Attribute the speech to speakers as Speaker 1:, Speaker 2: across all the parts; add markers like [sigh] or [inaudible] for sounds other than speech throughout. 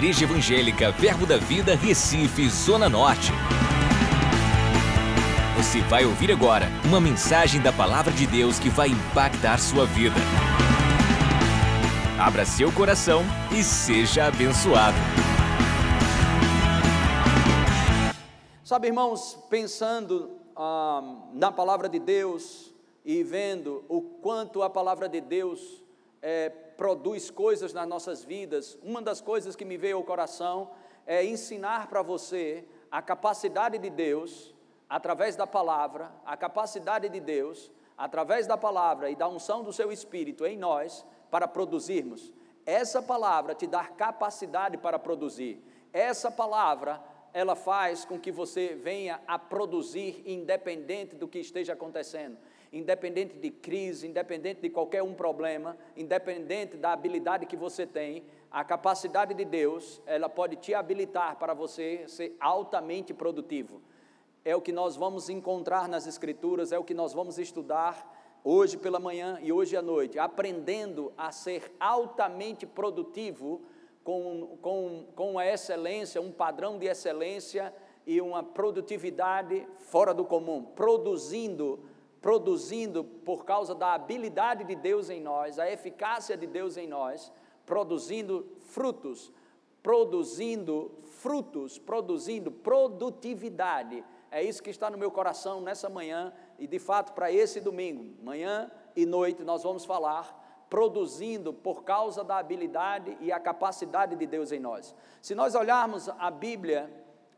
Speaker 1: Igreja Evangélica Verbo da Vida, Recife, Zona Norte. Você vai ouvir agora uma mensagem da Palavra de Deus que vai impactar sua vida. Abra seu coração e seja abençoado.
Speaker 2: Sabe, irmãos, pensando ah, na palavra de Deus e vendo o quanto a palavra de Deus é, produz coisas nas nossas vidas, uma das coisas que me veio ao coração é ensinar para você a capacidade de Deus, através da palavra, a capacidade de Deus, através da palavra e da unção do seu Espírito em nós, para produzirmos. Essa palavra te dá capacidade para produzir. Essa palavra, ela faz com que você venha a produzir independente do que esteja acontecendo independente de crise, independente de qualquer um problema, independente da habilidade que você tem, a capacidade de Deus, ela pode te habilitar para você ser altamente produtivo. É o que nós vamos encontrar nas Escrituras, é o que nós vamos estudar hoje pela manhã e hoje à noite, aprendendo a ser altamente produtivo com, com, com uma excelência, um padrão de excelência e uma produtividade fora do comum, produzindo produzindo por causa da habilidade de Deus em nós, a eficácia de Deus em nós, produzindo frutos, produzindo frutos, produzindo produtividade. É isso que está no meu coração nessa manhã e de fato para esse domingo, manhã e noite, nós vamos falar produzindo por causa da habilidade e a capacidade de Deus em nós. Se nós olharmos a Bíblia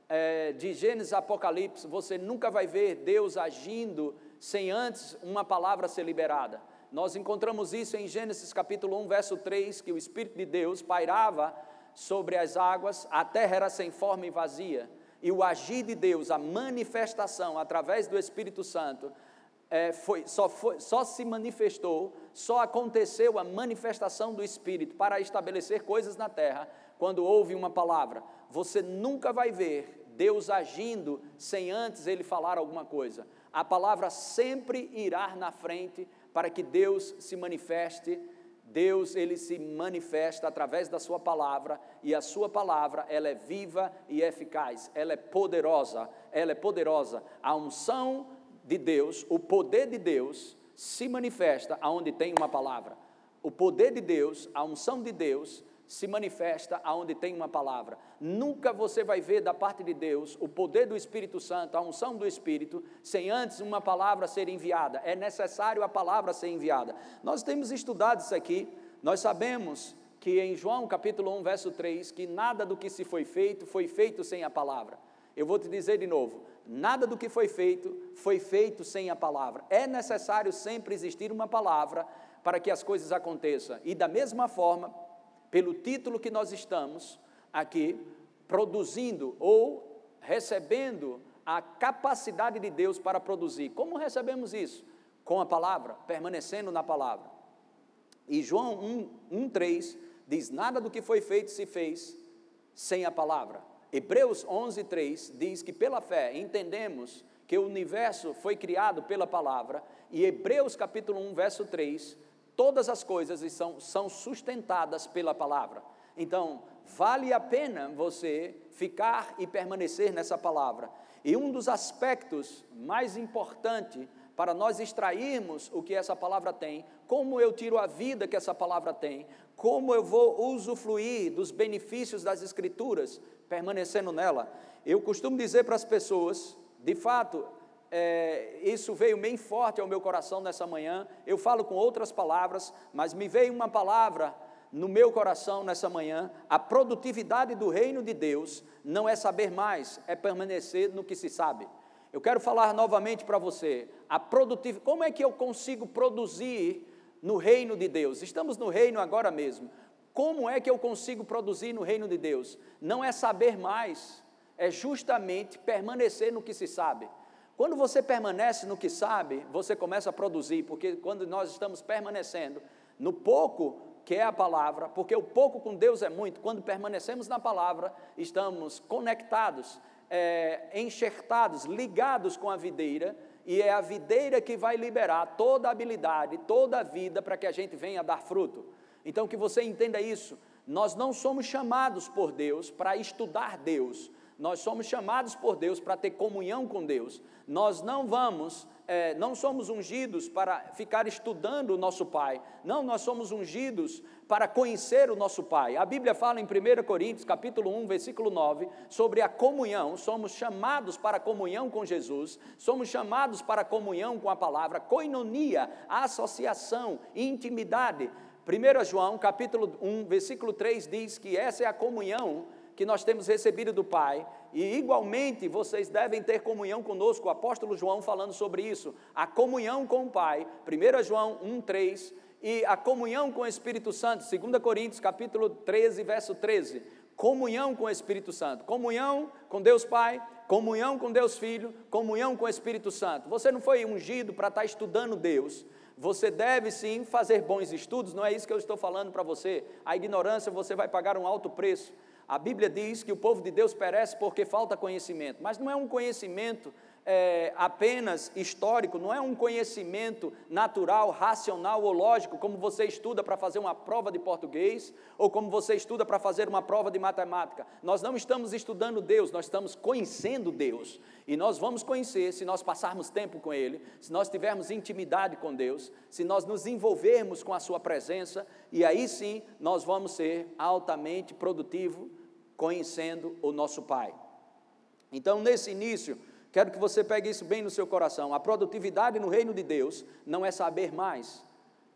Speaker 2: é, de Gênesis a Apocalipse, você nunca vai ver Deus agindo sem antes uma palavra ser liberada. Nós encontramos isso em Gênesis capítulo 1, verso 3, que o Espírito de Deus pairava sobre as águas, a terra era sem forma e vazia, e o agir de Deus, a manifestação através do Espírito Santo, é, foi, só, foi, só se manifestou, só aconteceu a manifestação do Espírito para estabelecer coisas na terra, quando houve uma palavra. Você nunca vai ver Deus agindo sem antes ele falar alguma coisa a palavra sempre irá na frente para que Deus se manifeste. Deus, ele se manifesta através da sua palavra, e a sua palavra, ela é viva e eficaz, ela é poderosa, ela é poderosa. A unção de Deus, o poder de Deus se manifesta aonde tem uma palavra. O poder de Deus, a unção de Deus se manifesta aonde tem uma palavra. Nunca você vai ver da parte de Deus o poder do Espírito Santo, a unção do Espírito, sem antes uma palavra ser enviada. É necessário a palavra ser enviada. Nós temos estudado isso aqui, nós sabemos que em João capítulo 1, verso 3, que nada do que se foi feito foi feito sem a palavra. Eu vou te dizer de novo: nada do que foi feito foi feito sem a palavra. É necessário sempre existir uma palavra para que as coisas aconteçam. E da mesma forma, pelo título que nós estamos aqui, produzindo ou recebendo a capacidade de Deus para produzir. Como recebemos isso? Com a palavra, permanecendo na palavra. E João 1, 3 diz: Nada do que foi feito se fez sem a palavra. Hebreus 11, 3 diz que pela fé entendemos que o universo foi criado pela palavra, e Hebreus capítulo 1, verso 3 todas as coisas são, são sustentadas pela palavra. Então, vale a pena você ficar e permanecer nessa palavra. E um dos aspectos mais importantes para nós extrairmos o que essa palavra tem, como eu tiro a vida que essa palavra tem, como eu vou usufruir dos benefícios das Escrituras, permanecendo nela. Eu costumo dizer para as pessoas, de fato, é, isso veio bem forte ao meu coração nessa manhã. Eu falo com outras palavras, mas me veio uma palavra no meu coração nessa manhã. A produtividade do reino de Deus não é saber mais, é permanecer no que se sabe. Eu quero falar novamente para você, a produtividade, como é que eu consigo produzir no reino de Deus? Estamos no reino agora mesmo. Como é que eu consigo produzir no reino de Deus? Não é saber mais, é justamente permanecer no que se sabe. Quando você permanece no que sabe, você começa a produzir, porque quando nós estamos permanecendo no pouco que é a palavra, porque o pouco com Deus é muito, quando permanecemos na palavra, estamos conectados, é, enxertados, ligados com a videira, e é a videira que vai liberar toda a habilidade, toda a vida para que a gente venha dar fruto. Então, que você entenda isso. Nós não somos chamados por Deus para estudar Deus, nós somos chamados por Deus para ter comunhão com Deus. Nós não vamos, é, não somos ungidos para ficar estudando o nosso Pai. Não, nós somos ungidos para conhecer o nosso Pai. A Bíblia fala em 1 Coríntios, capítulo 1, versículo 9, sobre a comunhão. Somos chamados para comunhão com Jesus, somos chamados para comunhão com a palavra, coinonia, associação, intimidade. 1 João, capítulo 1, versículo 3 diz que essa é a comunhão que nós temos recebido do Pai, e igualmente vocês devem ter comunhão conosco, o apóstolo João falando sobre isso, a comunhão com o Pai, 1 João 1,3, e a comunhão com o Espírito Santo, 2 Coríntios capítulo 13, verso 13, comunhão com o Espírito Santo, comunhão com Deus Pai, comunhão com Deus Filho, comunhão com o Espírito Santo. Você não foi ungido para estar estudando Deus, você deve sim fazer bons estudos, não é isso que eu estou falando para você. A ignorância você vai pagar um alto preço. A Bíblia diz que o povo de Deus perece porque falta conhecimento, mas não é um conhecimento é, apenas histórico, não é um conhecimento natural, racional ou lógico, como você estuda para fazer uma prova de português ou como você estuda para fazer uma prova de matemática. Nós não estamos estudando Deus, nós estamos conhecendo Deus. E nós vamos conhecer se nós passarmos tempo com Ele, se nós tivermos intimidade com Deus, se nós nos envolvermos com a Sua presença, e aí sim nós vamos ser altamente produtivos conhecendo o nosso Pai. Então, nesse início, Quero que você pegue isso bem no seu coração. A produtividade no reino de Deus não é saber mais,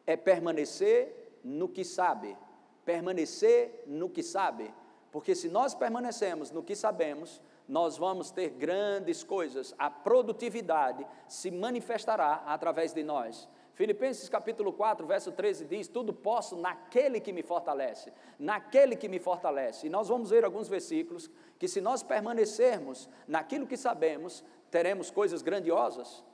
Speaker 2: é permanecer no que sabe. Permanecer no que sabe. Porque se nós permanecemos no que sabemos, nós vamos ter grandes coisas. A produtividade se manifestará através de nós. Filipenses capítulo 4, verso 13 diz: Tudo posso naquele que me fortalece, naquele que me fortalece. E nós vamos ver alguns versículos que, se nós permanecermos naquilo que sabemos, teremos coisas grandiosas.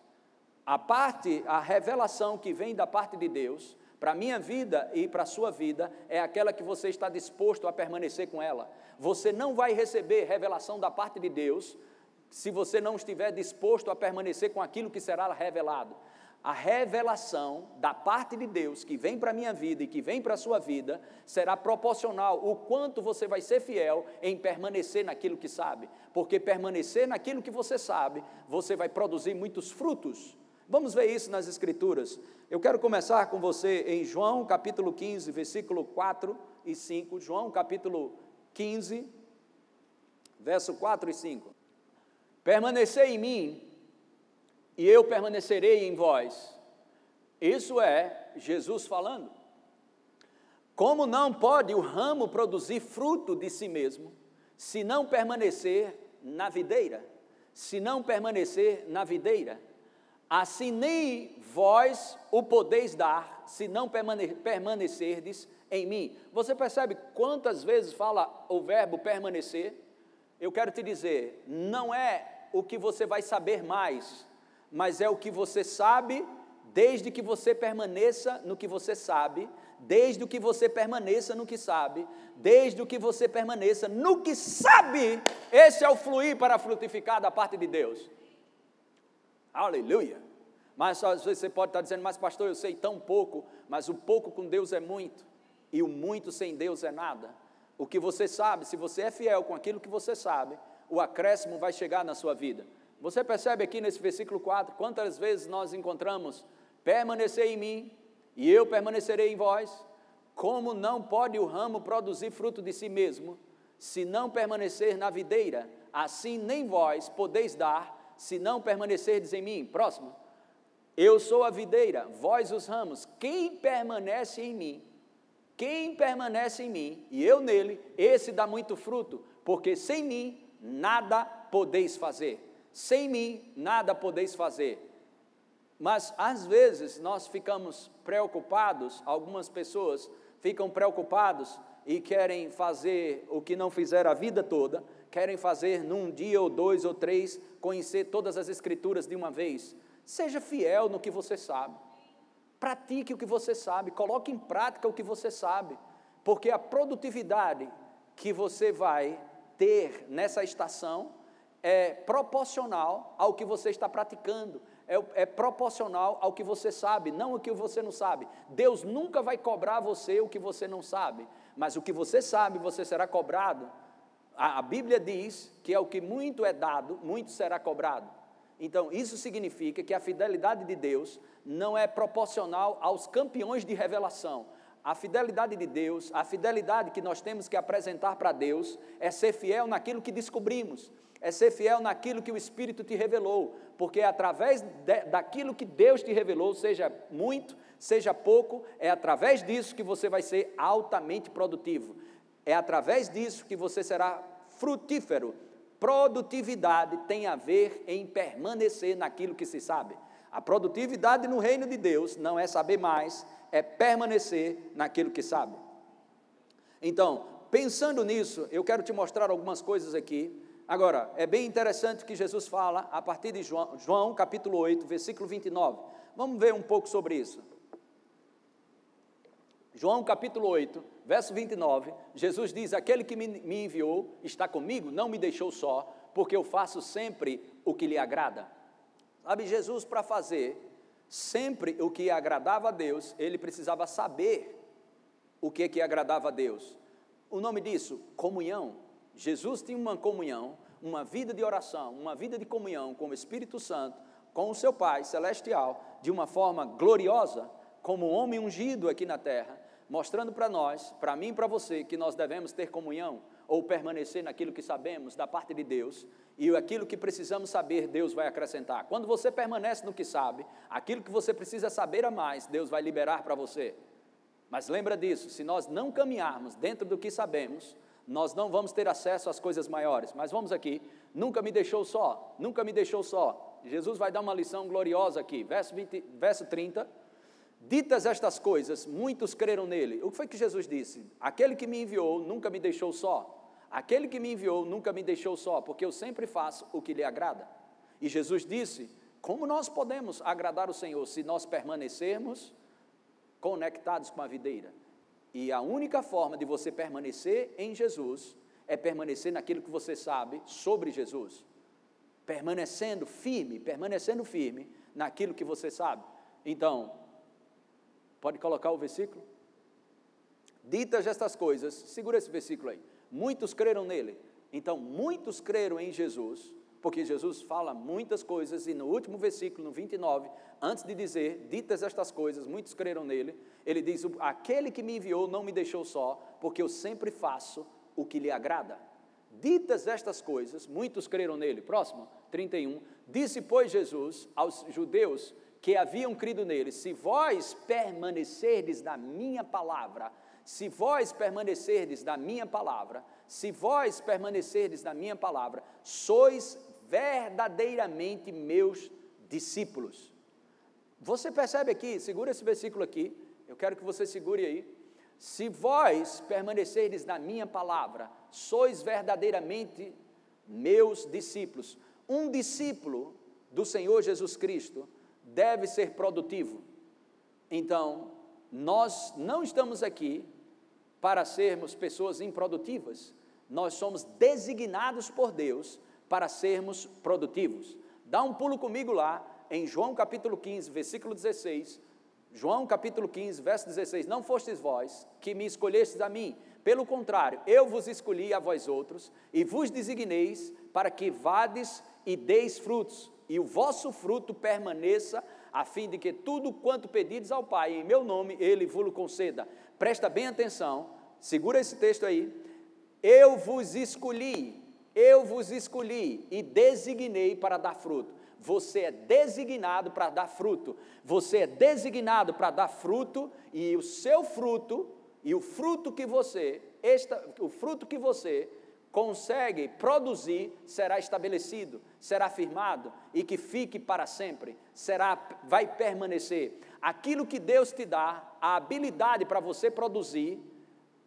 Speaker 2: A parte, a revelação que vem da parte de Deus, para a minha vida e para a sua vida, é aquela que você está disposto a permanecer com ela. Você não vai receber revelação da parte de Deus se você não estiver disposto a permanecer com aquilo que será revelado a revelação da parte de Deus que vem para a minha vida e que vem para a sua vida será proporcional o quanto você vai ser fiel em permanecer naquilo que sabe, porque permanecer naquilo que você sabe, você vai produzir muitos frutos. Vamos ver isso nas Escrituras. Eu quero começar com você em João capítulo 15, versículo 4 e 5. João capítulo 15, verso 4 e 5. Permanecer em mim e eu permanecerei em vós. Isso é Jesus falando. Como não pode o ramo produzir fruto de si mesmo, se não permanecer na videira? Se não permanecer na videira, assim nem vós o podeis dar, se não permane permanecerdes em mim. Você percebe quantas vezes fala o verbo permanecer? Eu quero te dizer, não é o que você vai saber mais, mas é o que você sabe, desde que você permaneça no que você sabe, desde que você permaneça no que sabe, desde que você permaneça no que sabe, esse é o fluir para frutificar da parte de Deus. Aleluia. Mas às vezes você pode estar dizendo, mas pastor, eu sei tão pouco, mas o pouco com Deus é muito, e o muito sem Deus é nada. O que você sabe, se você é fiel com aquilo que você sabe, o acréscimo vai chegar na sua vida. Você percebe aqui nesse versículo 4 quantas vezes nós encontramos permanecer em mim e eu permanecerei em vós? Como não pode o ramo produzir fruto de si mesmo, se não permanecer na videira? Assim nem vós podeis dar, se não permanecerdes em mim. Próximo. Eu sou a videira, vós os ramos. Quem permanece em mim, quem permanece em mim e eu nele, esse dá muito fruto, porque sem mim nada podeis fazer. Sem mim nada podeis fazer. Mas às vezes nós ficamos preocupados, algumas pessoas ficam preocupados e querem fazer o que não fizeram a vida toda, querem fazer num dia ou dois ou três, conhecer todas as escrituras de uma vez. Seja fiel no que você sabe. Pratique o que você sabe, coloque em prática o que você sabe, porque a produtividade que você vai ter nessa estação é proporcional ao que você está praticando, é, é, proporcional ao que você sabe, não o que você não sabe. Deus nunca vai cobrar você o que você não sabe, mas o que você sabe, você será cobrado. A, a Bíblia diz que é o que muito é dado, muito será cobrado. Então, isso significa que a fidelidade de Deus não é proporcional aos campeões de revelação. A fidelidade de Deus, a fidelidade que nós temos que apresentar para Deus, é ser fiel naquilo que descobrimos, é ser fiel naquilo que o Espírito te revelou, porque é através de, daquilo que Deus te revelou, seja muito, seja pouco, é através disso que você vai ser altamente produtivo, é através disso que você será frutífero Produtividade tem a ver em permanecer naquilo que se sabe. A produtividade no reino de Deus não é saber mais, é permanecer naquilo que sabe. Então, pensando nisso, eu quero te mostrar algumas coisas aqui. Agora, é bem interessante que Jesus fala a partir de João, João capítulo 8, versículo 29. Vamos ver um pouco sobre isso. João capítulo 8, verso 29, Jesus diz: Aquele que me enviou está comigo, não me deixou só, porque eu faço sempre o que lhe agrada. Sabe, Jesus, para fazer sempre o que agradava a Deus, ele precisava saber o que, que agradava a Deus. O nome disso, comunhão. Jesus tinha uma comunhão, uma vida de oração, uma vida de comunhão com o Espírito Santo, com o seu Pai celestial, de uma forma gloriosa, como homem ungido aqui na terra mostrando para nós, para mim e para você, que nós devemos ter comunhão ou permanecer naquilo que sabemos da parte de Deus e aquilo que precisamos saber, Deus vai acrescentar. Quando você permanece no que sabe, aquilo que você precisa saber a mais, Deus vai liberar para você. Mas lembra disso, se nós não caminharmos dentro do que sabemos, nós não vamos ter acesso às coisas maiores. Mas vamos aqui, nunca me deixou só, nunca me deixou só. Jesus vai dar uma lição gloriosa aqui, verso, 20, verso 30 Ditas estas coisas, muitos creram nele. O que foi que Jesus disse? Aquele que me enviou nunca me deixou só. Aquele que me enviou nunca me deixou só, porque eu sempre faço o que lhe agrada. E Jesus disse: Como nós podemos agradar o Senhor se nós permanecermos conectados com a videira? E a única forma de você permanecer em Jesus é permanecer naquilo que você sabe sobre Jesus. Permanecendo firme, permanecendo firme naquilo que você sabe. Então, Pode colocar o versículo? Ditas estas coisas, segura esse versículo aí. Muitos creram nele. Então, muitos creram em Jesus, porque Jesus fala muitas coisas, e no último versículo, no 29, antes de dizer, ditas estas coisas, muitos creram nele, ele diz: Aquele que me enviou não me deixou só, porque eu sempre faço o que lhe agrada. Ditas estas coisas, muitos creram nele. Próximo, 31. Disse, pois, Jesus aos judeus que haviam crido nele: Se vós permanecerdes na minha palavra, se vós permanecerdes na minha palavra, se vós permanecerdes na minha palavra, sois verdadeiramente meus discípulos. Você percebe aqui, segura esse versículo aqui, eu quero que você segure aí. Se vós permanecerdes na minha palavra, sois verdadeiramente meus discípulos. Um discípulo do Senhor Jesus Cristo deve ser produtivo. Então, nós não estamos aqui para sermos pessoas improdutivas, nós somos designados por Deus para sermos produtivos. Dá um pulo comigo lá em João capítulo 15, versículo 16. João capítulo 15, verso 16: Não fostes vós que me escolhestes a mim, pelo contrário, eu vos escolhi a vós outros e vos designeis para que vades e deis frutos, e o vosso fruto permaneça, a fim de que tudo quanto pedides ao Pai em meu nome, Ele vos conceda. Presta bem atenção, segura esse texto aí. Eu vos escolhi, eu vos escolhi e designei para dar fruto. Você é designado para dar fruto. Você é designado para dar fruto e o seu fruto e o fruto que você, esta, o fruto que você consegue produzir será estabelecido, será firmado e que fique para sempre, será vai permanecer. Aquilo que Deus te dá, a habilidade para você produzir,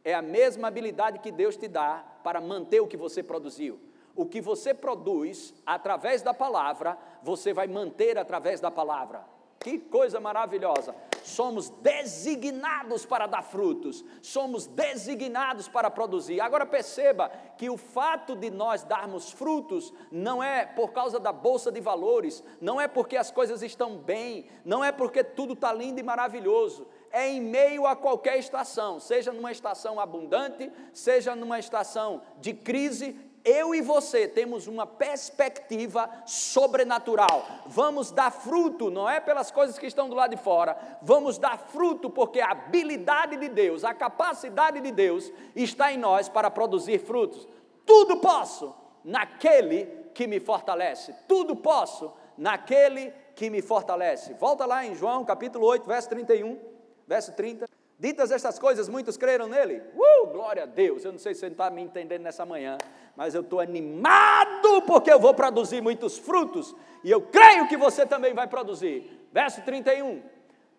Speaker 2: é a mesma habilidade que Deus te dá para manter o que você produziu. O que você produz através da palavra, você vai manter através da palavra. Que coisa maravilhosa! Somos designados para dar frutos, somos designados para produzir. Agora perceba que o fato de nós darmos frutos não é por causa da bolsa de valores, não é porque as coisas estão bem, não é porque tudo está lindo e maravilhoso é em meio a qualquer estação, seja numa estação abundante, seja numa estação de crise, eu e você temos uma perspectiva sobrenatural. Vamos dar fruto, não é pelas coisas que estão do lado de fora, vamos dar fruto porque a habilidade de Deus, a capacidade de Deus está em nós para produzir frutos. Tudo posso naquele que me fortalece, tudo posso naquele que me fortalece. Volta lá em João capítulo 8, verso 31 verso 30. Ditas estas coisas, muitos creram nele. Uh, glória a Deus. Eu não sei se você está me entendendo nessa manhã, mas eu estou animado porque eu vou produzir muitos frutos e eu creio que você também vai produzir. Verso 31.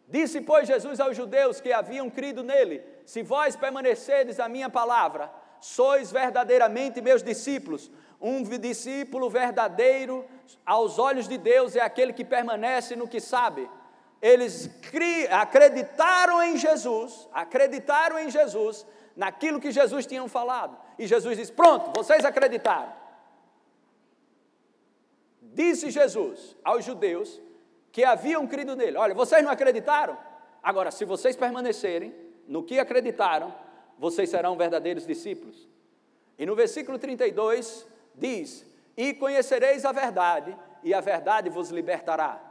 Speaker 2: Disse, pois, Jesus aos judeus que haviam crido nele: Se vós permanecerdes a minha palavra, sois verdadeiramente meus discípulos. Um discípulo verdadeiro aos olhos de Deus é aquele que permanece no que sabe eles acreditaram em Jesus, acreditaram em Jesus, naquilo que Jesus tinha falado. E Jesus disse: Pronto, vocês acreditaram. Disse Jesus aos judeus que haviam crido nele: Olha, vocês não acreditaram? Agora, se vocês permanecerem no que acreditaram, vocês serão verdadeiros discípulos. E no versículo 32 diz: E conhecereis a verdade, e a verdade vos libertará.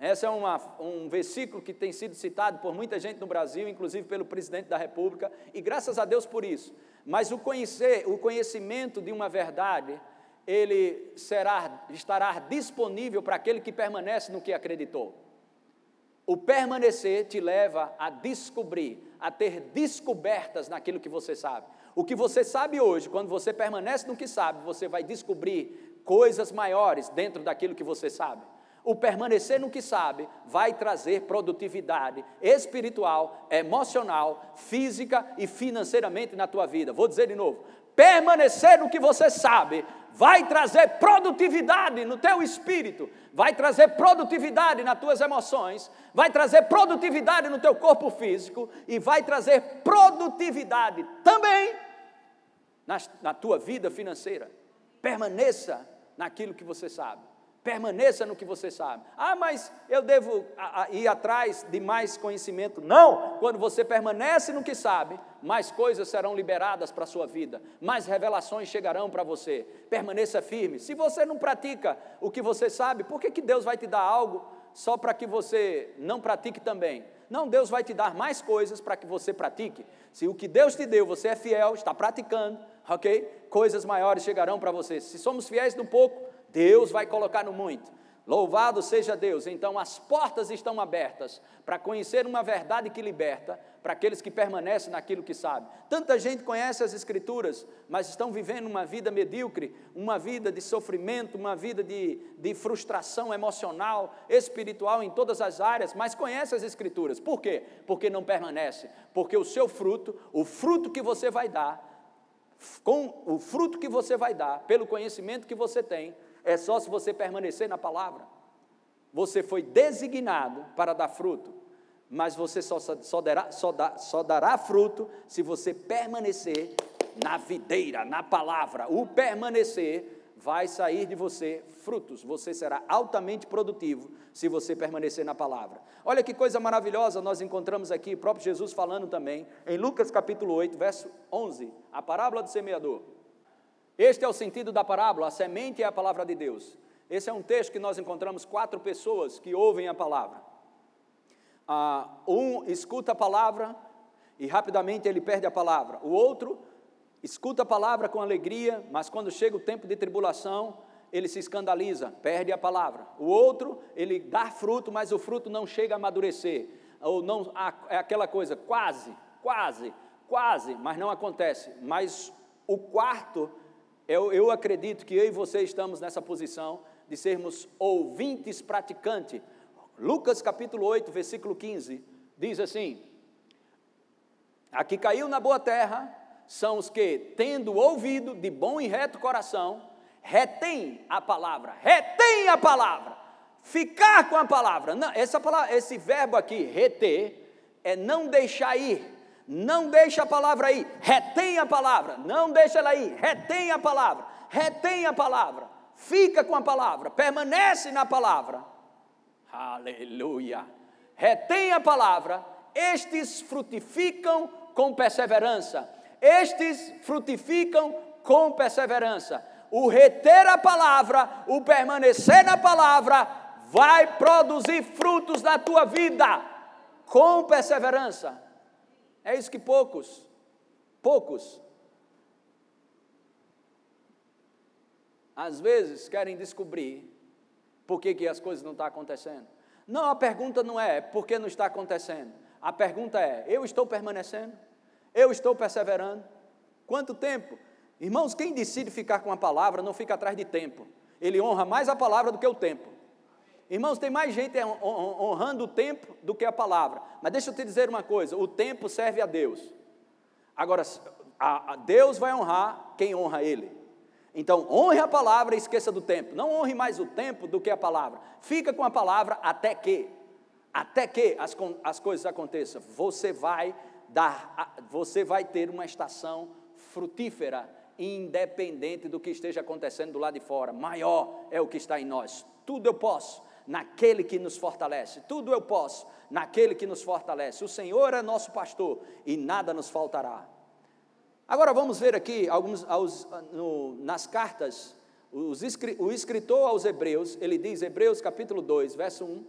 Speaker 2: Esse é uma, um versículo que tem sido citado por muita gente no Brasil, inclusive pelo presidente da República, e graças a Deus por isso. Mas o conhecer, o conhecimento de uma verdade, ele será, estará disponível para aquele que permanece no que acreditou. O permanecer te leva a descobrir, a ter descobertas naquilo que você sabe. O que você sabe hoje, quando você permanece no que sabe, você vai descobrir coisas maiores dentro daquilo que você sabe. O permanecer no que sabe vai trazer produtividade espiritual, emocional, física e financeiramente na tua vida. Vou dizer de novo: permanecer no que você sabe vai trazer produtividade no teu espírito, vai trazer produtividade nas tuas emoções, vai trazer produtividade no teu corpo físico e vai trazer produtividade também na, na tua vida financeira. Permaneça naquilo que você sabe. Permaneça no que você sabe. Ah, mas eu devo ir atrás de mais conhecimento. Não! Quando você permanece no que sabe, mais coisas serão liberadas para a sua vida, mais revelações chegarão para você. Permaneça firme. Se você não pratica o que você sabe, por que, que Deus vai te dar algo só para que você não pratique também? Não, Deus vai te dar mais coisas para que você pratique. Se o que Deus te deu, você é fiel, está praticando, ok? Coisas maiores chegarão para você. Se somos fiéis no pouco, Deus vai colocar no muito. Louvado seja Deus. Então as portas estão abertas para conhecer uma verdade que liberta, para aqueles que permanecem naquilo que sabe. Tanta gente conhece as Escrituras, mas estão vivendo uma vida medíocre, uma vida de sofrimento, uma vida de, de frustração emocional, espiritual em todas as áreas, mas conhece as Escrituras. Por quê? Porque não permanece. Porque o seu fruto, o fruto que você vai dar, com o fruto que você vai dar, pelo conhecimento que você tem, é só se você permanecer na palavra. Você foi designado para dar fruto, mas você só, só, dará, só, dá, só dará fruto se você permanecer na videira, na palavra. O permanecer vai sair de você frutos. Você será altamente produtivo se você permanecer na palavra. Olha que coisa maravilhosa nós encontramos aqui, o próprio Jesus falando também, em Lucas capítulo 8, verso 11, a parábola do semeador. Este é o sentido da parábola, a semente é a palavra de Deus. Esse é um texto que nós encontramos quatro pessoas que ouvem a palavra. Ah, um escuta a palavra e rapidamente ele perde a palavra. O outro escuta a palavra com alegria, mas quando chega o tempo de tribulação, ele se escandaliza, perde a palavra. O outro, ele dá fruto, mas o fruto não chega a amadurecer. Ou não, é aquela coisa, quase, quase, quase, mas não acontece. Mas o quarto eu, eu acredito que eu e você estamos nessa posição de sermos ouvintes praticantes. Lucas capítulo 8, versículo 15, diz assim: Aqui caiu na boa terra são os que, tendo ouvido de bom e reto coração, retém a palavra, retém a palavra, ficar com a palavra. Não, essa palavra, esse verbo aqui, reter, é não deixar ir. Não deixa a palavra ir, retém a palavra, não deixa ela ir, retém a palavra, retém a palavra, fica com a palavra, permanece na palavra. Aleluia. Retém a palavra, estes frutificam com perseverança. Estes frutificam com perseverança. O reter a palavra, o permanecer na palavra, vai produzir frutos na tua vida com perseverança. É isso que poucos, poucos, às vezes querem descobrir por que, que as coisas não estão acontecendo. Não, a pergunta não é por que não está acontecendo. A pergunta é: eu estou permanecendo? Eu estou perseverando? Quanto tempo? Irmãos, quem decide ficar com a palavra não fica atrás de tempo. Ele honra mais a palavra do que o tempo. Irmãos, tem mais gente honrando o tempo do que a palavra. Mas deixa eu te dizer uma coisa: o tempo serve a Deus. Agora, a, Deus vai honrar quem honra Ele. Então, honre a palavra e esqueça do tempo. Não honre mais o tempo do que a palavra. Fica com a palavra até que, até que as, as coisas aconteçam. Você vai dar, você vai ter uma estação frutífera, independente do que esteja acontecendo do lado de fora. Maior é o que está em nós. Tudo eu posso naquele que nos fortalece. Tudo eu posso naquele que nos fortalece. O Senhor é nosso pastor e nada nos faltará. Agora vamos ver aqui alguns aos, no, nas cartas, os, o escritor aos Hebreus, ele diz, Hebreus capítulo 2, verso 1.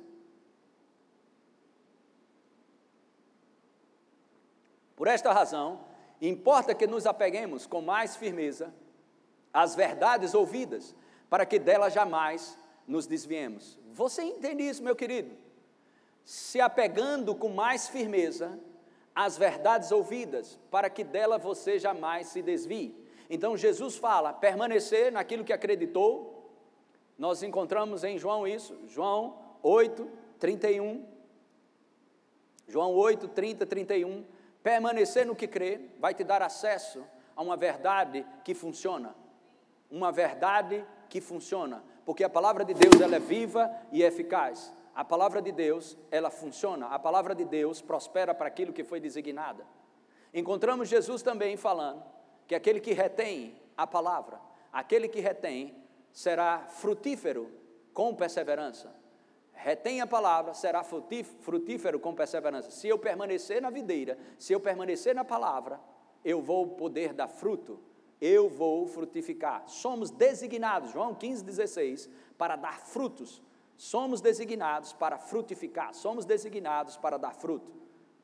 Speaker 2: Por esta razão, importa que nos apeguemos com mais firmeza às verdades ouvidas, para que delas jamais nos desviemos. Você entende isso, meu querido? Se apegando com mais firmeza às verdades ouvidas, para que dela você jamais se desvie. Então Jesus fala: permanecer naquilo que acreditou. Nós encontramos em João isso, João 8, 31. João 8, 30, 31. Permanecer no que crê vai te dar acesso a uma verdade que funciona. Uma verdade que funciona porque a palavra de Deus ela é viva e eficaz. A palavra de Deus, ela funciona. A palavra de Deus prospera para aquilo que foi designada. Encontramos Jesus também falando que aquele que retém a palavra, aquele que retém, será frutífero com perseverança. Retém a palavra, será frutífero com perseverança. Se eu permanecer na videira, se eu permanecer na palavra, eu vou poder dar fruto eu vou frutificar. Somos designados, João 15, 16, para dar frutos. Somos designados para frutificar, somos designados para dar fruto.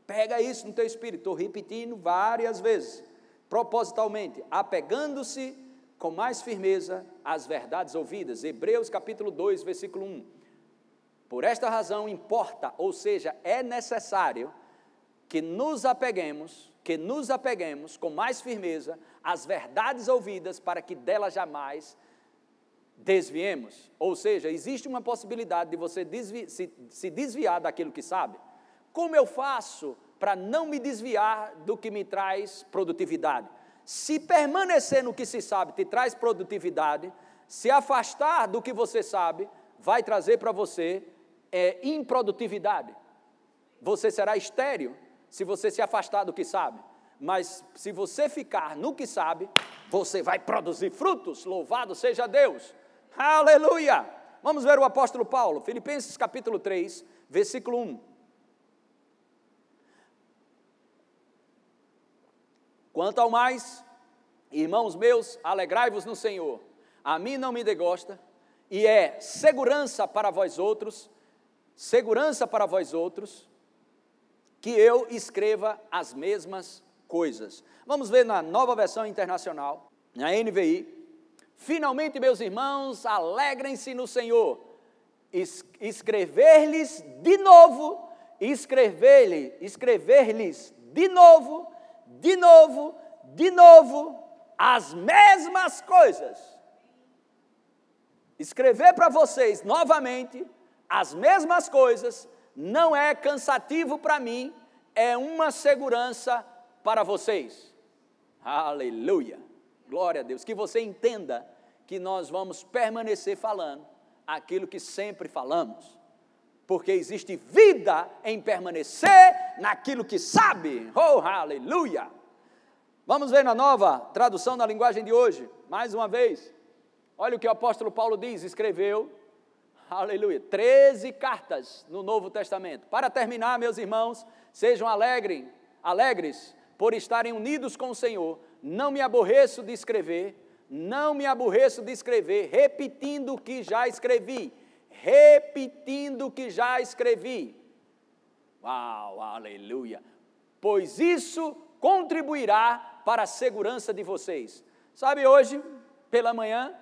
Speaker 2: Pega isso no teu espírito, estou repetindo várias vezes, propositalmente, apegando-se com mais firmeza às verdades ouvidas. Hebreus capítulo 2, versículo 1. Por esta razão importa, ou seja, é necessário que nos apeguemos que nos apeguemos com mais firmeza às verdades ouvidas para que delas jamais desviemos. Ou seja, existe uma possibilidade de você desvi se, se desviar daquilo que sabe. Como eu faço para não me desviar do que me traz produtividade? Se permanecer no que se sabe te traz produtividade, se afastar do que você sabe vai trazer para você é, improdutividade. Você será estéreo se você se afastar do que sabe. Mas se você ficar no que sabe, você vai produzir frutos. Louvado seja Deus. Aleluia! Vamos ver o apóstolo Paulo, Filipenses capítulo 3, versículo 1. Quanto ao mais, irmãos meus, alegrai-vos no Senhor. A mim não me degosta, e é segurança para vós outros, segurança para vós outros, que eu escreva as mesmas coisas. Vamos ver na nova versão internacional, na NVI. Finalmente, meus irmãos, alegrem-se no Senhor. Es escrever-lhes de novo, escrever-lhes, escrever-lhes de novo, de novo, de novo, as mesmas coisas. Escrever para vocês novamente as mesmas coisas não é cansativo para mim, é uma segurança para vocês. Aleluia! Glória a Deus. Que você entenda que nós vamos permanecer falando aquilo que sempre falamos, porque existe vida em permanecer naquilo que sabe. Oh, aleluia! Vamos ver na nova tradução da linguagem de hoje, mais uma vez. Olha o que o apóstolo Paulo diz: escreveu, aleluia, 13 cartas no Novo Testamento. Para terminar, meus irmãos, sejam alegres, alegres por estarem unidos com o Senhor. Não me aborreço de escrever, não me aborreço de escrever, repetindo o que já escrevi, repetindo o que já escrevi. Uau, aleluia! Pois isso contribuirá para a segurança de vocês. Sabe, hoje, pela manhã,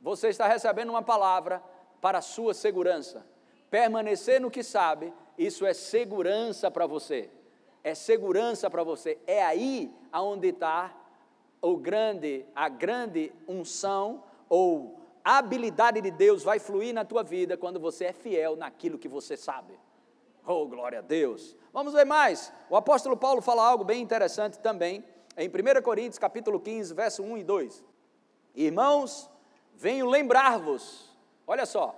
Speaker 2: você está recebendo uma palavra para a sua segurança. Permanecer no que sabe, isso é segurança para você. É segurança para você. É aí aonde está o grande, a grande unção ou habilidade de Deus vai fluir na tua vida quando você é fiel naquilo que você sabe. Oh, glória a Deus. Vamos ver mais. O apóstolo Paulo fala algo bem interessante também, em 1 Coríntios, capítulo 15, verso 1 e 2. Irmãos, venho lembrar-vos. Olha só,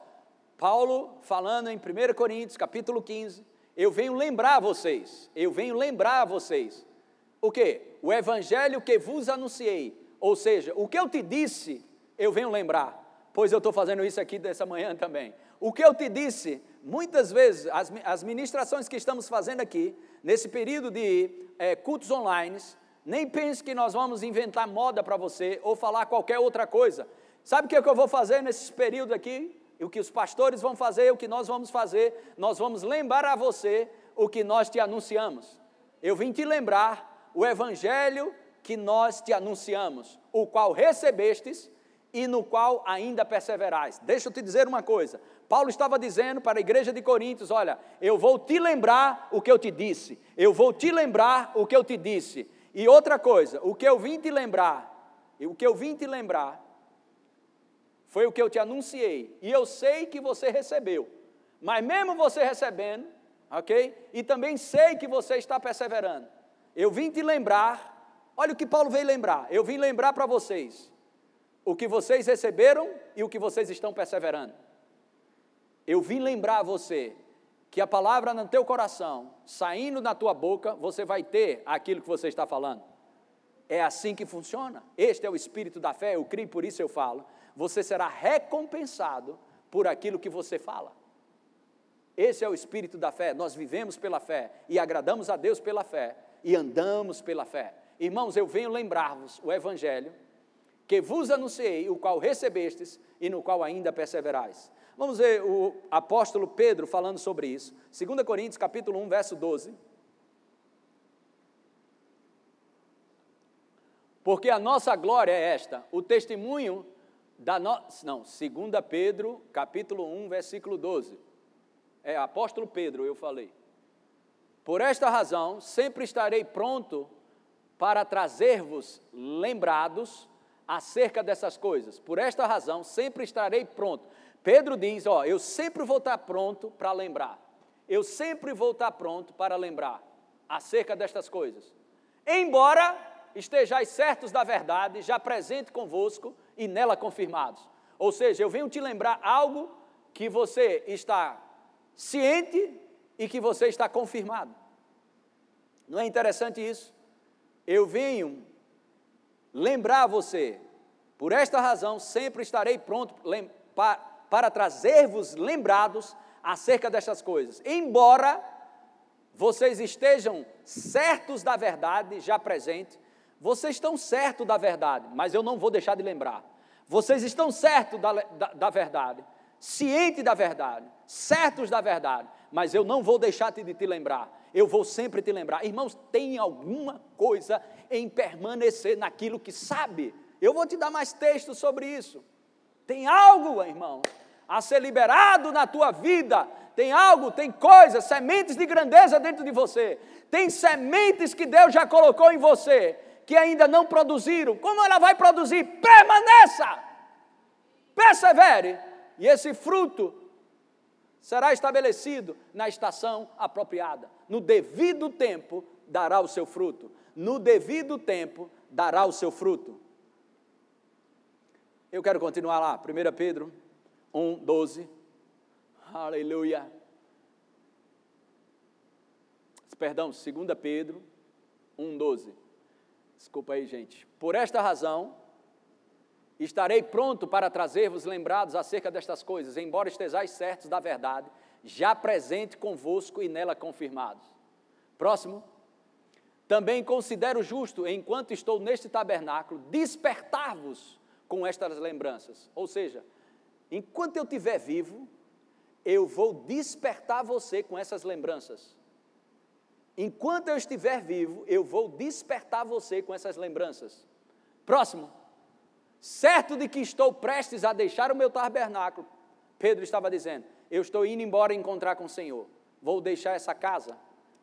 Speaker 2: Paulo falando em 1 Coríntios, capítulo 15, eu venho lembrar vocês, eu venho lembrar vocês. O que? O evangelho que vos anunciei. Ou seja, o que eu te disse, eu venho lembrar. Pois eu estou fazendo isso aqui dessa manhã também. O que eu te disse, muitas vezes, as, as ministrações que estamos fazendo aqui, nesse período de é, cultos online, nem pense que nós vamos inventar moda para você ou falar qualquer outra coisa. Sabe o que, é que eu vou fazer nesse período aqui? O que os pastores vão fazer, o que nós vamos fazer, nós vamos lembrar a você o que nós te anunciamos. Eu vim te lembrar o evangelho que nós te anunciamos, o qual recebestes e no qual ainda perseverais. Deixa eu te dizer uma coisa: Paulo estava dizendo para a igreja de Coríntios: Olha, eu vou te lembrar o que eu te disse, eu vou te lembrar o que eu te disse. E outra coisa, o que eu vim te lembrar, o que eu vim te lembrar, foi o que eu te anunciei, e eu sei que você recebeu, mas mesmo você recebendo, ok? E também sei que você está perseverando. Eu vim te lembrar, olha o que Paulo veio lembrar, eu vim lembrar para vocês o que vocês receberam e o que vocês estão perseverando. Eu vim lembrar a você que a palavra no teu coração, saindo da tua boca, você vai ter aquilo que você está falando. É assim que funciona. Este é o espírito da fé, eu creio, por isso eu falo. Você será recompensado por aquilo que você fala. Esse é o espírito da fé. Nós vivemos pela fé e agradamos a Deus pela fé e andamos pela fé. Irmãos, eu venho lembrar-vos o evangelho que vos anunciei, o qual recebestes e no qual ainda perseverais. Vamos ver o apóstolo Pedro falando sobre isso. 2 Coríntios capítulo 1, verso 12. Porque a nossa glória é esta, o testemunho da nossa, não, 2 Pedro, capítulo 1, versículo 12. É apóstolo Pedro, eu falei. Por esta razão, sempre estarei pronto para trazer-vos lembrados acerca dessas coisas. Por esta razão, sempre estarei pronto. Pedro diz: Ó, eu sempre vou estar pronto para lembrar. Eu sempre vou estar pronto para lembrar acerca destas coisas. Embora estejais certos da verdade, já presente convosco e nela confirmados. Ou seja, eu venho te lembrar algo que você está ciente e que você está confirmado. Não é interessante isso? Eu venho lembrar você. Por esta razão, sempre estarei pronto para trazer-vos lembrados acerca destas coisas. Embora vocês estejam certos da verdade, já presente, vocês estão certos da verdade, mas eu não vou deixar de lembrar. Vocês estão certos da, da, da verdade, cientes da verdade, certos da verdade, mas eu não vou deixar de te lembrar. Eu vou sempre te lembrar. Irmãos, tem alguma coisa em permanecer naquilo que sabe. Eu vou te dar mais textos sobre isso. Tem algo, irmão, a ser liberado na tua vida. Tem algo, tem coisas, sementes de grandeza dentro de você. Tem sementes que Deus já colocou em você que ainda não produziram. Como ela vai produzir? Permaneça! Persevere! E esse fruto será estabelecido na estação apropriada. No devido tempo dará o seu fruto no devido tempo dará o seu fruto. Eu quero continuar lá, 1 Pedro, 1, 12. Aleluia. Perdão, 2 Pedro 1, 12. Desculpa aí, gente. Por esta razão, estarei pronto para trazer-vos lembrados acerca destas coisas, embora estejais certos da verdade, já presente convosco e nela confirmados. Próximo. Também considero justo, enquanto estou neste tabernáculo, despertar-vos com estas lembranças. Ou seja, enquanto eu estiver vivo, eu vou despertar você com essas lembranças. Enquanto eu estiver vivo, eu vou despertar você com essas lembranças. Próximo. Certo de que estou prestes a deixar o meu tabernáculo, Pedro estava dizendo: Eu estou indo embora encontrar com o Senhor. Vou deixar essa casa,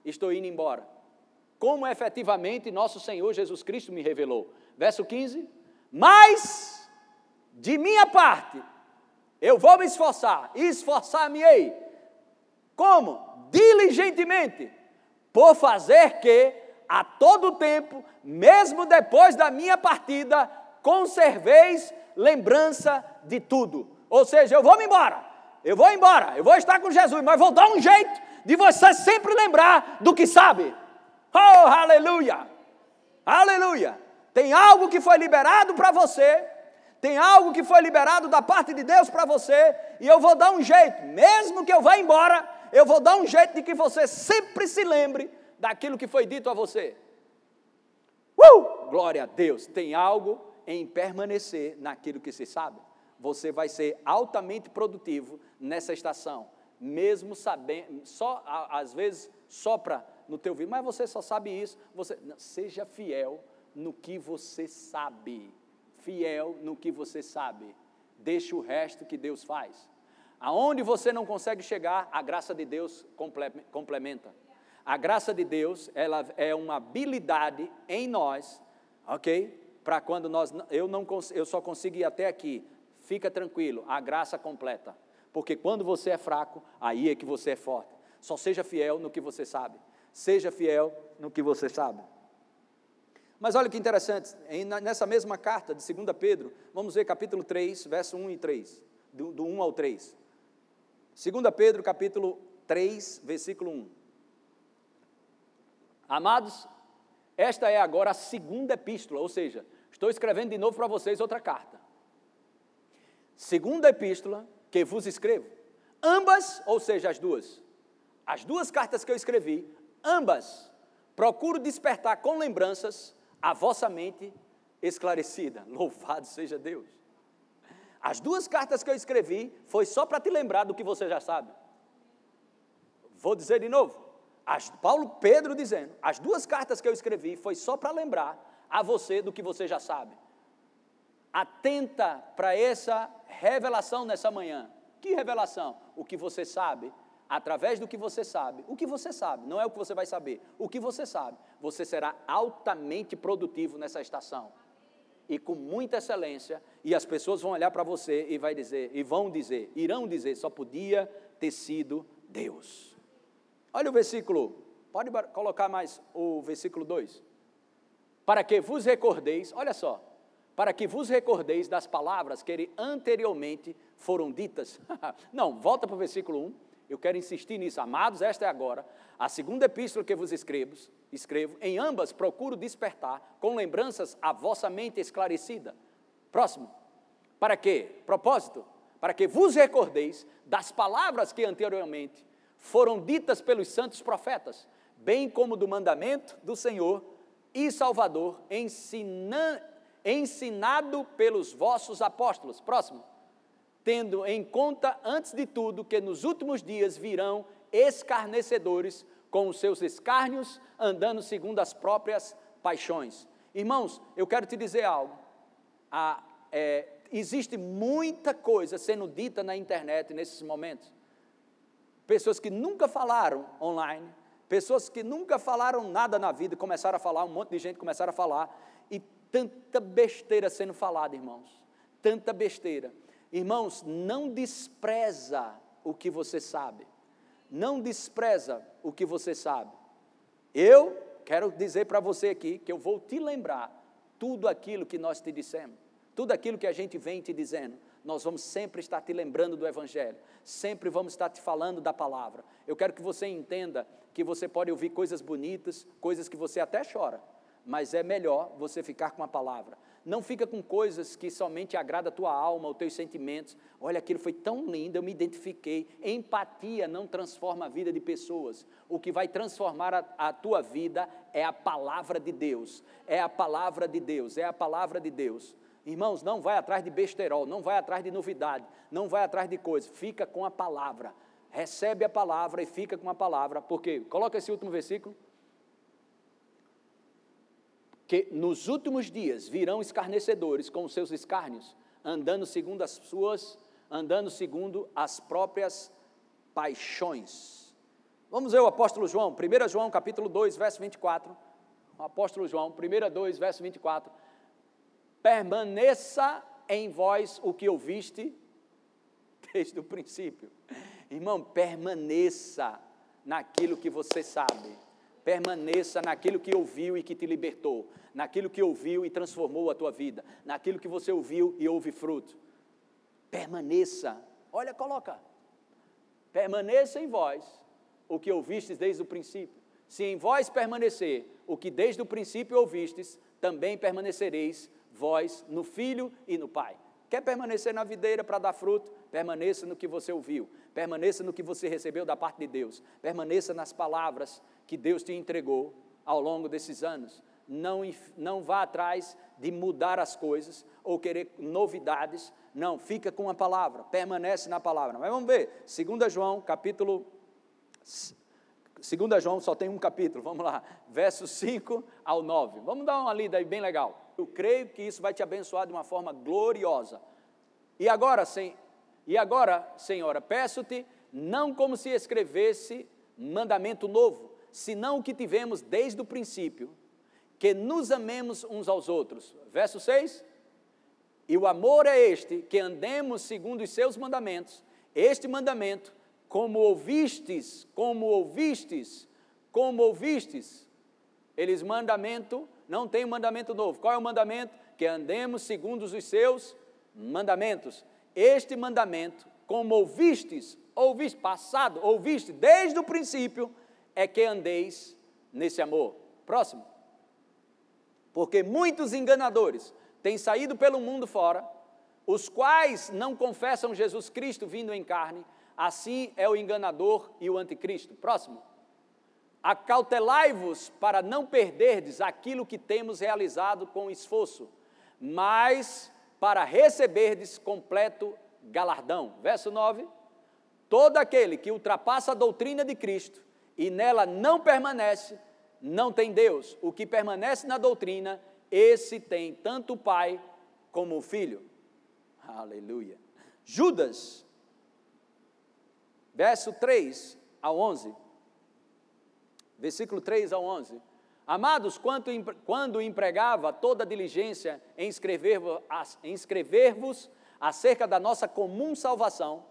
Speaker 2: estou indo embora. Como efetivamente nosso Senhor Jesus Cristo me revelou. Verso 15: Mas de minha parte, eu vou me esforçar, esforçar-me-ei. Como? Diligentemente, por fazer que, a todo tempo, mesmo depois da minha partida, conserveis lembrança de tudo. Ou seja, eu vou me embora, eu vou embora, eu vou estar com Jesus, mas vou dar um jeito de você sempre lembrar do que sabe. Oh, aleluia! Aleluia! Tem algo que foi liberado para você tem algo que foi liberado da parte de Deus para você, e eu vou dar um jeito, mesmo que eu vá embora, eu vou dar um jeito de que você sempre se lembre daquilo que foi dito a você. Uh! Glória a Deus! Tem algo em permanecer naquilo que se sabe. Você vai ser altamente produtivo nessa estação, mesmo sabendo, só às vezes sopra no teu ouvido, mas você só sabe isso. Você não, seja fiel no que você sabe fiel no que você sabe. Deixe o resto que Deus faz. Aonde você não consegue chegar, a graça de Deus complementa. A graça de Deus, ela é uma habilidade em nós, ok? Para quando nós, eu não eu só consigo ir até aqui. Fica tranquilo, a graça completa. Porque quando você é fraco, aí é que você é forte. Só seja fiel no que você sabe. Seja fiel no que você sabe. Mas olha que interessante, nessa mesma carta de 2 Pedro, vamos ver capítulo 3, verso 1 e 3, do, do 1 ao 3. 2 Pedro, capítulo 3, versículo 1. Amados, esta é agora a segunda epístola, ou seja, estou escrevendo de novo para vocês outra carta. Segunda epístola que vos escrevo. Ambas, ou seja, as duas, as duas cartas que eu escrevi, ambas procuro despertar com lembranças a vossa mente esclarecida. [laughs] Louvado seja Deus. As duas cartas que eu escrevi foi só para te lembrar do que você já sabe. Vou dizer de novo. As, Paulo Pedro dizendo, as duas cartas que eu escrevi foi só para lembrar a você do que você já sabe. Atenta para essa revelação nessa manhã. Que revelação? O que você sabe através do que você sabe, o que você sabe, não é o que você vai saber, o que você sabe, você será altamente produtivo nessa estação. E com muita excelência, e as pessoas vão olhar para você e vai dizer, e vão dizer, irão dizer, só podia ter sido Deus. Olha o versículo, pode colocar mais o versículo 2. Para que vos recordeis, olha só, para que vos recordeis das palavras que anteriormente foram ditas. [laughs] Não, volta para o versículo 1 eu quero insistir nisso, amados, esta é agora a segunda epístola que vos escrevo, escrevo, em ambas procuro despertar com lembranças a vossa mente esclarecida. Próximo. Para quê? Propósito, para que vos recordeis das palavras que anteriormente foram ditas pelos santos profetas, bem como do mandamento do Senhor e Salvador, ensina, ensinado pelos vossos apóstolos. Próximo tendo em conta, antes de tudo, que nos últimos dias virão escarnecedores com os seus escárnios, andando segundo as próprias paixões. Irmãos, eu quero te dizer algo. Ah, é, existe muita coisa sendo dita na internet nesses momentos. Pessoas que nunca falaram online, pessoas que nunca falaram nada na vida, começaram a falar, um monte de gente começaram a falar, e tanta besteira sendo falada, irmãos. Tanta besteira. Irmãos, não despreza o que você sabe. Não despreza o que você sabe. Eu quero dizer para você aqui que eu vou te lembrar tudo aquilo que nós te dissemos, tudo aquilo que a gente vem te dizendo. nós vamos sempre estar te lembrando do Evangelho, sempre vamos estar te falando da palavra. Eu quero que você entenda que você pode ouvir coisas bonitas, coisas que você até chora, mas é melhor você ficar com a palavra. Não fica com coisas que somente agrada a tua alma, os teus sentimentos. Olha, aquilo foi tão lindo, eu me identifiquei. Empatia não transforma a vida de pessoas. O que vai transformar a, a tua vida é a palavra de Deus. É a palavra de Deus, é a palavra de Deus. Irmãos, não vai atrás de besterol, não vai atrás de novidade, não vai atrás de coisas, fica com a palavra. Recebe a palavra e fica com a palavra, porque, coloca esse último versículo, que nos últimos dias virão escarnecedores com os seus escárnios, andando segundo as suas, andando segundo as próprias paixões. Vamos ver o apóstolo João, 1 João capítulo 2, verso 24. O apóstolo João, 1 2, verso 24. Permaneça em vós o que ouviste desde o princípio. Irmão, permaneça naquilo que você sabe Permaneça naquilo que ouviu e que te libertou, naquilo que ouviu e transformou a tua vida, naquilo que você ouviu e houve fruto. Permaneça. Olha, coloca. Permaneça em vós o que ouvistes desde o princípio. Se em vós permanecer o que desde o princípio ouvistes, também permanecereis vós no Filho e no Pai. Quer permanecer na videira para dar fruto? Permaneça no que você ouviu, permaneça no que você recebeu da parte de Deus, permaneça nas palavras que Deus te entregou ao longo desses anos. Não, não vá atrás de mudar as coisas ou querer novidades. Não, fica com a palavra, permanece na palavra. Mas vamos ver, 2 João, capítulo. 2 João só tem um capítulo, vamos lá, versos 5 ao 9. Vamos dar uma lida aí bem legal. Eu creio que isso vai te abençoar de uma forma gloriosa. E agora, sem, e agora, Senhora, peço-te, não como se escrevesse mandamento novo, senão o que tivemos desde o princípio, que nos amemos uns aos outros. Verso 6. E o amor é este, que andemos segundo os seus mandamentos. Este mandamento, como ouvistes, como ouvistes, como ouvistes. Eles mandamento, não tem mandamento novo. Qual é o mandamento? Que andemos segundo os seus mandamentos. Este mandamento, como ouvistes, ouviste passado, ouviste desde o princípio, é que andeis nesse amor. Próximo. Porque muitos enganadores têm saído pelo mundo fora, os quais não confessam Jesus Cristo vindo em carne, assim é o enganador e o anticristo. Próximo. Acautelai-vos para não perderdes aquilo que temos realizado com esforço, mas para receberdes completo galardão. Verso 9: Todo aquele que ultrapassa a doutrina de Cristo e nela não permanece, não tem Deus. O que permanece na doutrina, esse tem tanto o Pai como o Filho. Aleluia. Judas, verso 3 ao 11. Versículo 3 ao 11. Amados, quando, quando empregava toda diligência em escrever-vos escrever acerca da nossa comum salvação,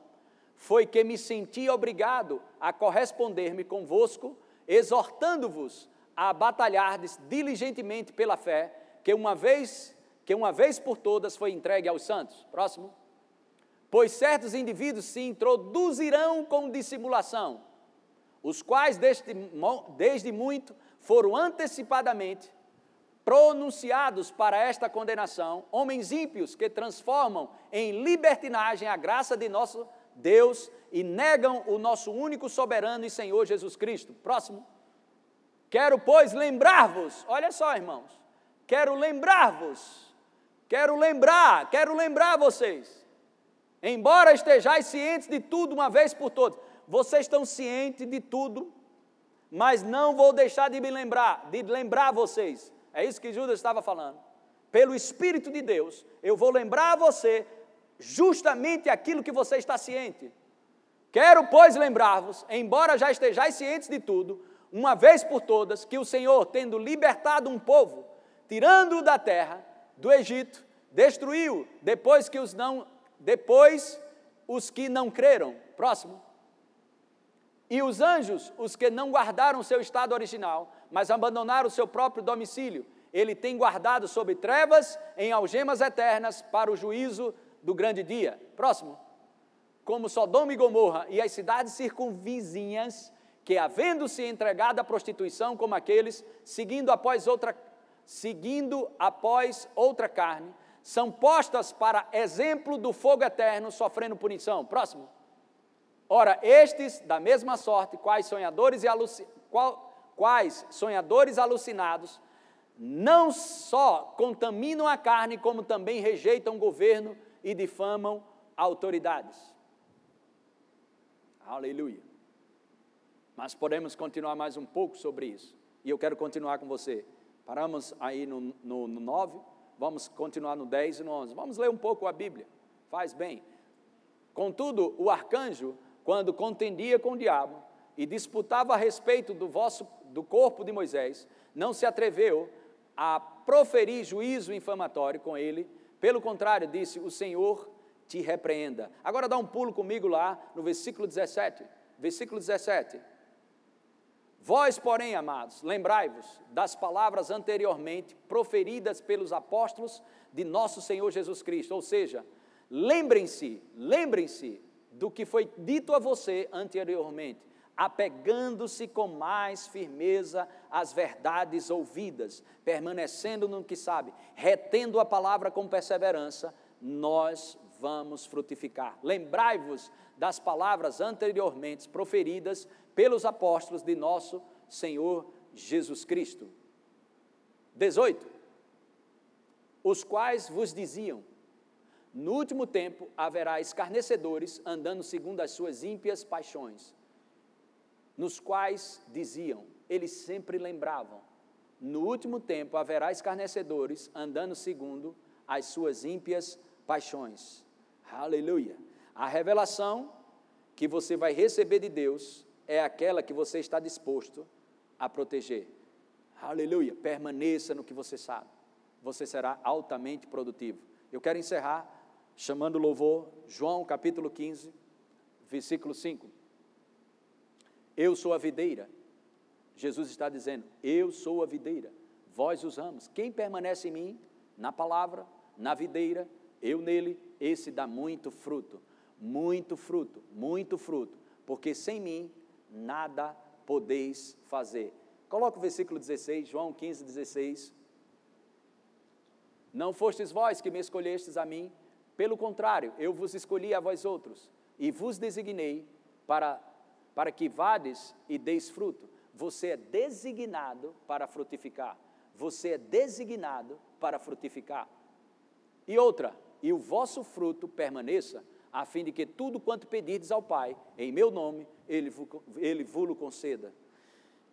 Speaker 2: foi que me senti obrigado a corresponder-me convosco, exortando-vos a batalhardes diligentemente pela fé, que uma vez que uma vez por todas foi entregue aos santos. Próximo. Pois certos indivíduos se introduzirão com dissimulação, os quais desde, desde muito foram antecipadamente pronunciados para esta condenação, homens ímpios que transformam em libertinagem a graça de nosso Deus e negam o nosso único soberano e Senhor Jesus Cristo. Próximo. Quero, pois, lembrar-vos, olha só, irmãos, quero lembrar-vos, quero lembrar, quero lembrar vocês, embora estejais cientes de tudo uma vez por todas, vocês estão cientes de tudo, mas não vou deixar de me lembrar, de lembrar vocês, é isso que Judas estava falando, pelo Espírito de Deus, eu vou lembrar você justamente aquilo que você está ciente. Quero, pois, lembrar-vos, embora já estejais cientes de tudo, uma vez por todas, que o Senhor, tendo libertado um povo, tirando-o da terra, do Egito, destruiu depois que os não, depois os que não creram. Próximo. E os anjos, os que não guardaram seu estado original, mas abandonaram o seu próprio domicílio, ele tem guardado sob trevas em algemas eternas para o juízo do grande dia. Próximo. Como Sodoma e Gomorra e as cidades circunvizinhas, que havendo-se entregado à prostituição como aqueles, seguindo após outra seguindo após outra carne, são postas para exemplo do fogo eterno, sofrendo punição. Próximo. Ora, estes, da mesma sorte, quais sonhadores, e. Qual... quais sonhadores alucinados, não só contaminam a carne, como também rejeitam o governo e difamam autoridades. Aleluia. Mas podemos continuar mais um pouco sobre isso. E eu quero continuar com você. Paramos aí no, no, no 9, vamos continuar no 10 e no 11. Vamos ler um pouco a Bíblia, faz bem. Contudo, o arcanjo, quando contendia com o diabo e disputava a respeito do, vosso, do corpo de Moisés, não se atreveu a proferir juízo infamatório com ele, pelo contrário, disse: O Senhor te repreenda. Agora dá um pulo comigo lá no versículo 17. Versículo 17. Vós, porém, amados, lembrai-vos das palavras anteriormente proferidas pelos apóstolos de nosso Senhor Jesus Cristo, ou seja, lembrem-se, lembrem-se do que foi dito a você anteriormente, apegando-se com mais firmeza às verdades ouvidas, permanecendo no que sabe, retendo a palavra com perseverança, nós vamos frutificar. Lembrai-vos das palavras anteriormente proferidas pelos apóstolos de nosso Senhor Jesus Cristo. 18. Os quais vos diziam: No último tempo haverá escarnecedores andando segundo as suas ímpias paixões. Nos quais diziam, eles sempre lembravam: No último tempo haverá escarnecedores andando segundo as suas ímpias paixões. Aleluia. A revelação que você vai receber de Deus é aquela que você está disposto a proteger. Aleluia. Permaneça no que você sabe. Você será altamente produtivo. Eu quero encerrar chamando louvor, João capítulo 15, versículo 5. Eu sou a videira. Jesus está dizendo: Eu sou a videira, vós os ramos. Quem permanece em mim, na palavra, na videira, eu nele, esse dá muito fruto, muito fruto, muito fruto, porque sem mim nada podeis fazer. Coloca o versículo 16, João 15, 16. Não fostes vós que me escolhestes a mim, pelo contrário, eu vos escolhi a vós outros, e vos designei para, para que vades e deis fruto. Você é designado para frutificar. Você é designado para frutificar. E outra, e o vosso fruto permaneça, a fim de que tudo quanto pedirdes ao Pai, em meu nome, Ele, ele vos conceda.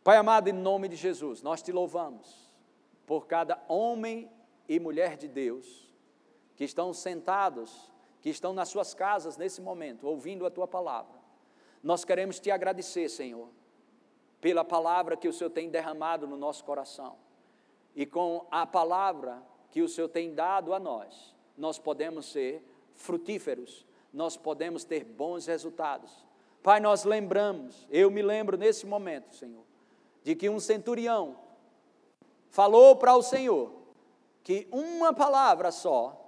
Speaker 2: Pai amado, em nome de Jesus, nós te louvamos por cada homem e mulher de Deus que estão sentados, que estão nas suas casas nesse momento, ouvindo a tua palavra. Nós queremos te agradecer, Senhor, pela palavra que o Senhor tem derramado no nosso coração e com a palavra que o Senhor tem dado a nós, nós podemos ser frutíferos, nós podemos ter bons resultados. Pai, nós lembramos, eu me lembro nesse momento, Senhor, de que um centurião falou para o Senhor que uma palavra só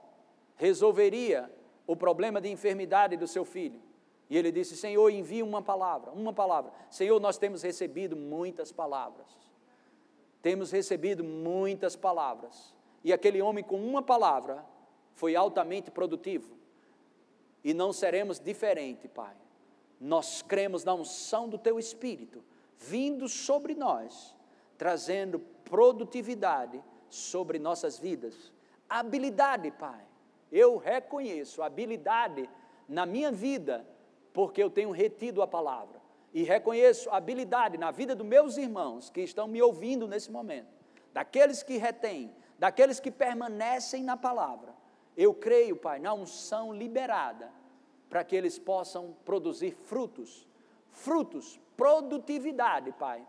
Speaker 2: resolveria o problema de enfermidade do seu filho. E ele disse: Senhor, envia uma palavra, uma palavra. Senhor, nós temos recebido muitas palavras. Temos recebido muitas palavras. E aquele homem, com uma palavra, foi altamente produtivo e não seremos diferente, Pai. Nós cremos na unção do Teu Espírito, vindo sobre nós, trazendo produtividade sobre nossas vidas. Habilidade, Pai. Eu reconheço habilidade na minha vida, porque eu tenho retido a palavra. E reconheço habilidade na vida dos meus irmãos que estão me ouvindo nesse momento, daqueles que retêm, daqueles que permanecem na palavra. Eu creio, Pai, na unção liberada para que eles possam produzir frutos, frutos, produtividade, Pai,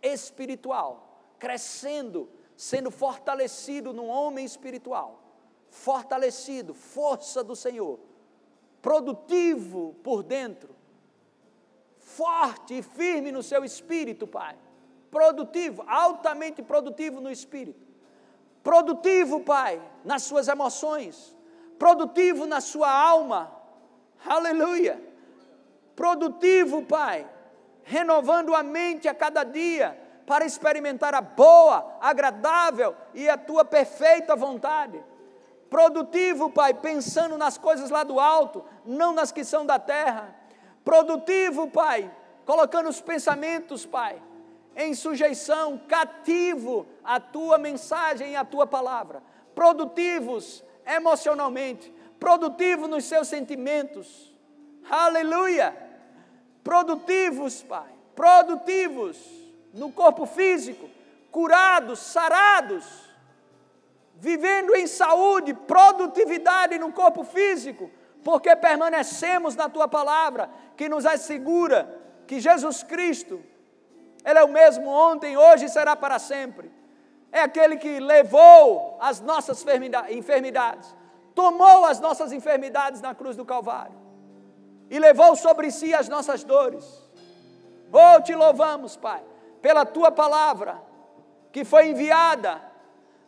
Speaker 2: espiritual, crescendo, sendo fortalecido no homem espiritual, fortalecido, força do Senhor, produtivo por dentro, forte e firme no seu espírito, Pai, produtivo, altamente produtivo no espírito, produtivo, Pai, nas suas emoções, produtivo na sua alma. Aleluia. Produtivo, Pai, renovando a mente a cada dia para experimentar a boa, agradável e a tua perfeita vontade. Produtivo, Pai, pensando nas coisas lá do alto, não nas que são da terra. Produtivo, Pai, colocando os pensamentos, Pai, em sujeição, cativo à tua mensagem e à tua palavra. Produtivos emocionalmente, produtivo nos seus sentimentos. Aleluia! Produtivos, Pai, produtivos no corpo físico, curados, sarados, vivendo em saúde, produtividade no corpo físico, porque permanecemos na tua palavra, que nos assegura que Jesus Cristo, Ele é o mesmo ontem, hoje e será para sempre. É aquele que levou as nossas enfermidades, tomou as nossas enfermidades na cruz do Calvário e levou sobre si as nossas dores. Oh, te louvamos, Pai, pela tua palavra que foi enviada,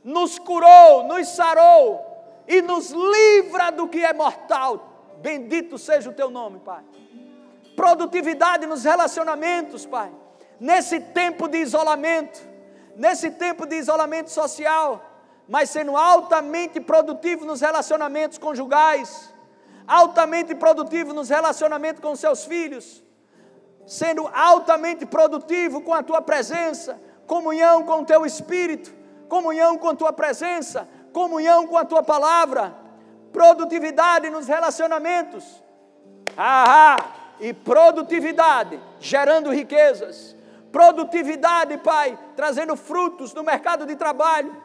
Speaker 2: nos curou, nos sarou e nos livra do que é mortal. Bendito seja o teu nome, Pai. Produtividade nos relacionamentos, Pai. Nesse tempo de isolamento, nesse tempo de isolamento social, mas sendo altamente produtivo nos relacionamentos conjugais, altamente produtivo nos relacionamentos com seus filhos, sendo altamente produtivo com a tua presença, comunhão com o teu espírito, comunhão com a tua presença, comunhão com a tua palavra, produtividade nos relacionamentos. Ah, e produtividade gerando riquezas. Produtividade, Pai, trazendo frutos no mercado de trabalho.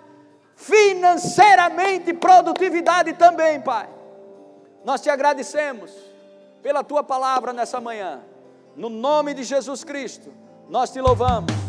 Speaker 2: Financeiramente, produtividade também, Pai. Nós te agradecemos pela tua palavra nessa manhã. No nome de Jesus Cristo, nós te louvamos.